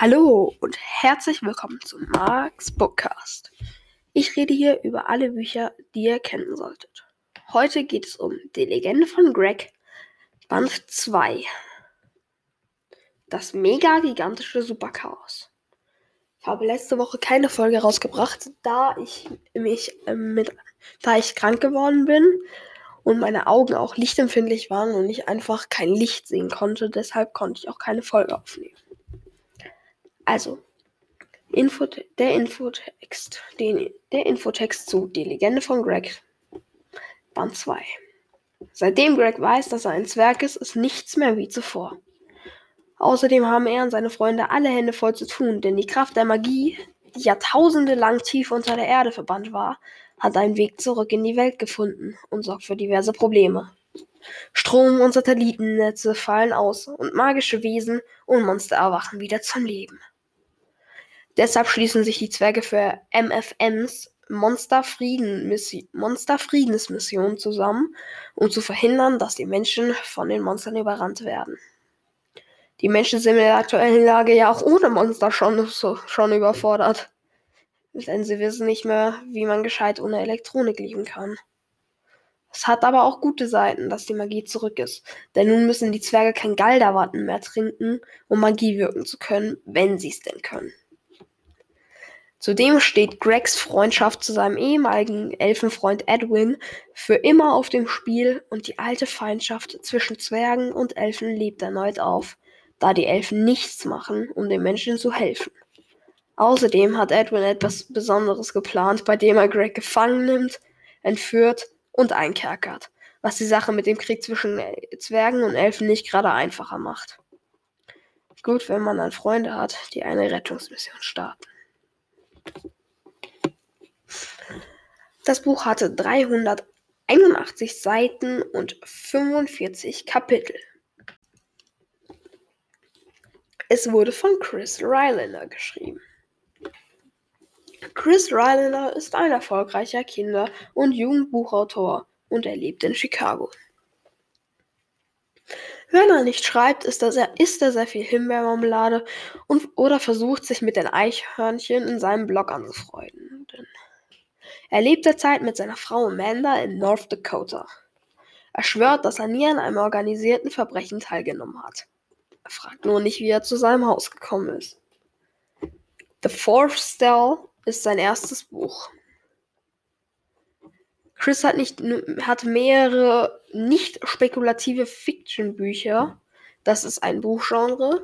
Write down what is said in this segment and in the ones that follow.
Hallo und herzlich willkommen zum Marx Bookcast. Ich rede hier über alle Bücher, die ihr kennen solltet. Heute geht es um Die Legende von Greg, Band 2. Das mega gigantische Superchaos. Ich habe letzte Woche keine Folge rausgebracht, da ich mich äh, mit, da ich krank geworden bin und meine Augen auch lichtempfindlich waren und ich einfach kein Licht sehen konnte. Deshalb konnte ich auch keine Folge aufnehmen. Also, Info, der Infotext. Den, der Infotext zu Die Legende von Greg. Band 2. Seitdem Greg weiß, dass er ein Zwerg ist, ist nichts mehr wie zuvor. Außerdem haben er und seine Freunde alle Hände voll zu tun, denn die Kraft der Magie, die jahrtausende lang tief unter der Erde verbannt war, hat einen Weg zurück in die Welt gefunden und sorgt für diverse Probleme. Strom- und Satellitennetze fallen aus und magische Wesen und Monster erwachen wieder zum Leben. Deshalb schließen sich die Zwerge für MFMs Monsterfriedensmission zusammen, um zu verhindern, dass die Menschen von den Monstern überrannt werden. Die Menschen sind in der aktuellen Lage ja auch ohne Monster schon, so, schon überfordert. Denn sie wissen nicht mehr, wie man gescheit ohne Elektronik leben kann. Es hat aber auch gute Seiten, dass die Magie zurück ist. Denn nun müssen die Zwerge kein Galderwatten mehr trinken, um Magie wirken zu können, wenn sie es denn können. Zudem steht Gregs Freundschaft zu seinem ehemaligen Elfenfreund Edwin für immer auf dem Spiel und die alte Feindschaft zwischen Zwergen und Elfen lebt erneut auf, da die Elfen nichts machen, um den Menschen zu helfen. Außerdem hat Edwin etwas Besonderes geplant, bei dem er Greg gefangen nimmt, entführt und einkerkert, was die Sache mit dem Krieg zwischen Zwergen und Elfen nicht gerade einfacher macht. Gut, wenn man dann Freunde hat, die eine Rettungsmission starten. Das Buch hatte 381 Seiten und 45 Kapitel. Es wurde von Chris Rylander geschrieben. Chris Rylander ist ein erfolgreicher Kinder- und Jugendbuchautor und er lebt in Chicago. Wenn er nicht schreibt, ist er isst er sehr viel Himbeermarmelade und, oder versucht sich mit den Eichhörnchen in seinem Blog anzufreunden. Er lebt derzeit mit seiner Frau Amanda in North Dakota. Er schwört, dass er nie an einem organisierten Verbrechen teilgenommen hat. Er fragt nur nicht, wie er zu seinem Haus gekommen ist. The Fourth Stell ist sein erstes Buch. Chris hat, nicht, hat mehrere nicht spekulative Fiction-Bücher, das ist ein Buchgenre,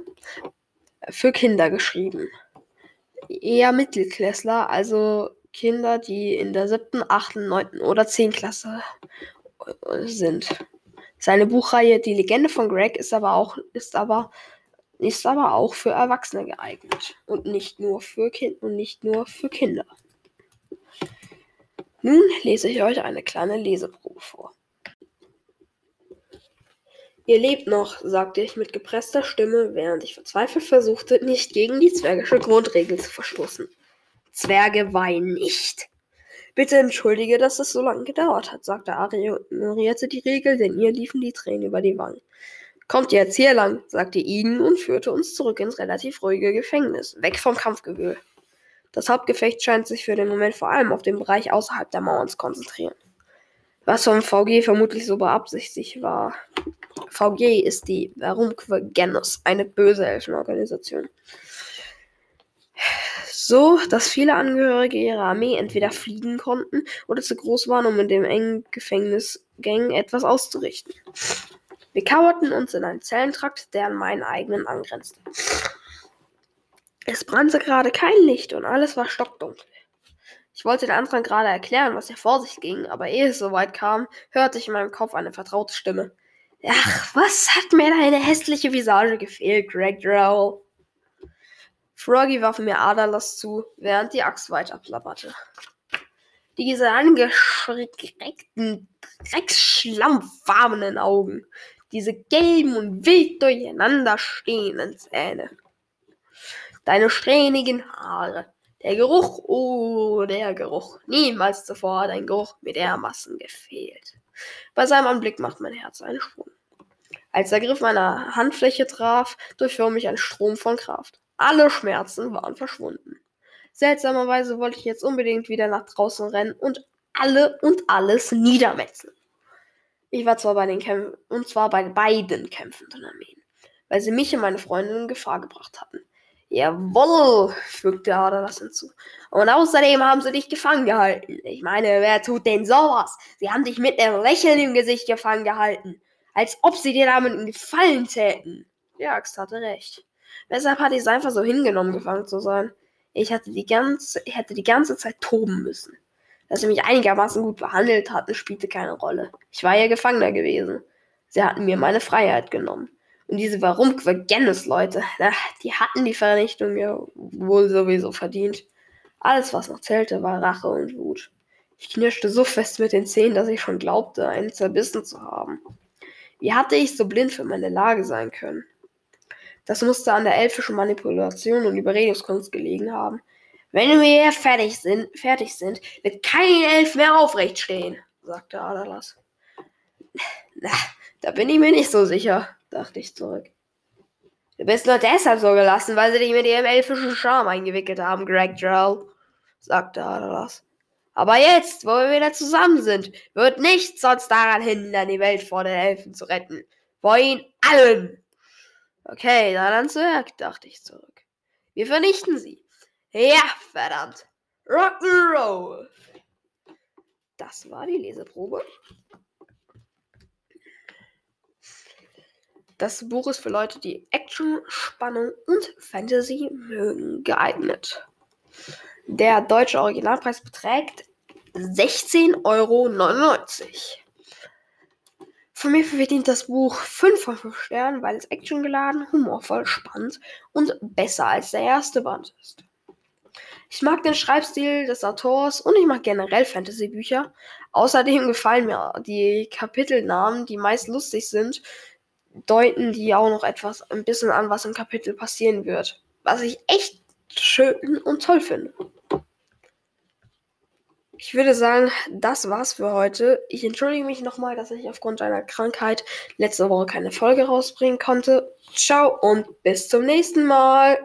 für Kinder geschrieben. Eher Mittelklässler, also Kinder, die in der siebten, achten, neunten oder zehnten Klasse äh, sind. Seine Buchreihe Die Legende von Greg ist aber auch, ist aber, ist aber auch für Erwachsene geeignet und nicht nur für kind und nicht nur für Kinder. Nun lese ich euch eine kleine Leseprobe vor. Ihr lebt noch, sagte ich mit gepresster Stimme, während ich verzweifelt versuchte, nicht gegen die zwergische Grundregel zu verstoßen. Zwerge weinen nicht. Bitte entschuldige, dass es so lange gedauert hat, sagte Ari und ignorierte die Regel, denn ihr liefen die Tränen über die Wangen. Kommt jetzt hier lang, sagte Igen und führte uns zurück ins relativ ruhige Gefängnis, weg vom Kampfgewühl. Das Hauptgefecht scheint sich für den Moment vor allem auf den Bereich außerhalb der Mauern zu konzentrieren. Was vom VG vermutlich so beabsichtigt war. VG ist die Varumque Genus, eine böse Elfenorganisation. So, dass viele Angehörige ihrer Armee entweder fliehen konnten oder zu groß waren, um in dem engen Gefängnisgang etwas auszurichten. Wir kauerten uns in einen Zellentrakt, der an meinen eigenen angrenzte. Es brannte gerade kein Licht und alles war stockdunkel. Ich wollte den anderen gerade erklären, was hier vor sich ging, aber ehe es soweit kam, hörte ich in meinem Kopf eine vertraute Stimme. Ach, was hat mir deine hässliche Visage gefehlt, Greg Drow? Froggy warf mir aderlass zu, während die Axt weiter plapperte. Diese angeschreckten, drecksschlammfarbenen Augen, diese gelben und wild durcheinander stehenden Zähne. Deine strähnigen Haare. Der Geruch, oh, der Geruch. Niemals zuvor hat ein Geruch mit dermaßen gefehlt. Bei seinem Anblick macht mein Herz einen Sprung. Als der Griff meiner Handfläche traf, durchfuhr mich ein Strom von Kraft. alle Schmerzen waren verschwunden. Seltsamerweise wollte ich jetzt unbedingt wieder nach draußen rennen und alle und alles niedermetzeln. Ich war zwar bei den Kämpfen, und zwar bei beiden kämpfenden Armeen, weil sie mich und meine Freundin in Gefahr gebracht hatten. Jawohl, fügte Adalas hinzu. Und außerdem haben sie dich gefangen gehalten. Ich meine, wer tut denn sowas? Sie haben dich mit einem Lächeln im Gesicht gefangen gehalten. Als ob sie dir damit einen Gefallen täten. Die Axt hatte recht. Weshalb hatte ich es einfach so hingenommen, gefangen zu sein? Ich hatte die ganze, ich hätte die ganze Zeit toben müssen. Dass sie mich einigermaßen gut behandelt hatten, spielte keine Rolle. Ich war ja Gefangener gewesen. Sie hatten mir meine Freiheit genommen. Und diese warum Leute, na, die hatten die Vernichtung ja wohl sowieso verdient. Alles, was noch zählte, war Rache und Wut. Ich knirschte so fest mit den Zähnen, dass ich schon glaubte, einen zerbissen zu haben. Wie hatte ich so blind für meine Lage sein können? Das musste an der elfischen Manipulation und Überredungskunst gelegen haben. Wenn wir fertig sind, fertig sind, wird kein Elf mehr aufrecht stehen, sagte Adalas. Na, da bin ich mir nicht so sicher, dachte ich zurück. Du bist nur deshalb so gelassen, weil sie dich mit ihrem elfischen Charme eingewickelt haben, Greg Jarl, sagte Adalas. Aber jetzt, wo wir wieder zusammen sind, wird nichts sonst daran hindern, die Welt vor den Elfen zu retten. Vor ihnen allen. Okay, dann zu Werk, dachte ich zurück. Wir vernichten sie. Ja, verdammt. Rock'n'Roll. Das war die Leseprobe. Das Buch ist für Leute, die Action, Spannung und Fantasy mögen, geeignet. Der deutsche Originalpreis beträgt 16,99 Euro. Von mir verdient das Buch 5 von 5 Sternen, weil es actiongeladen, humorvoll, spannend und besser als der erste Band ist. Ich mag den Schreibstil des Autors und ich mag generell Fantasy-Bücher. Außerdem gefallen mir die Kapitelnamen, die meist lustig sind, deuten die auch noch etwas ein bisschen an, was im Kapitel passieren wird. Was ich echt schön und toll finde. Ich würde sagen, das war's für heute. Ich entschuldige mich nochmal, dass ich aufgrund einer Krankheit letzte Woche keine Folge rausbringen konnte. Ciao und bis zum nächsten Mal.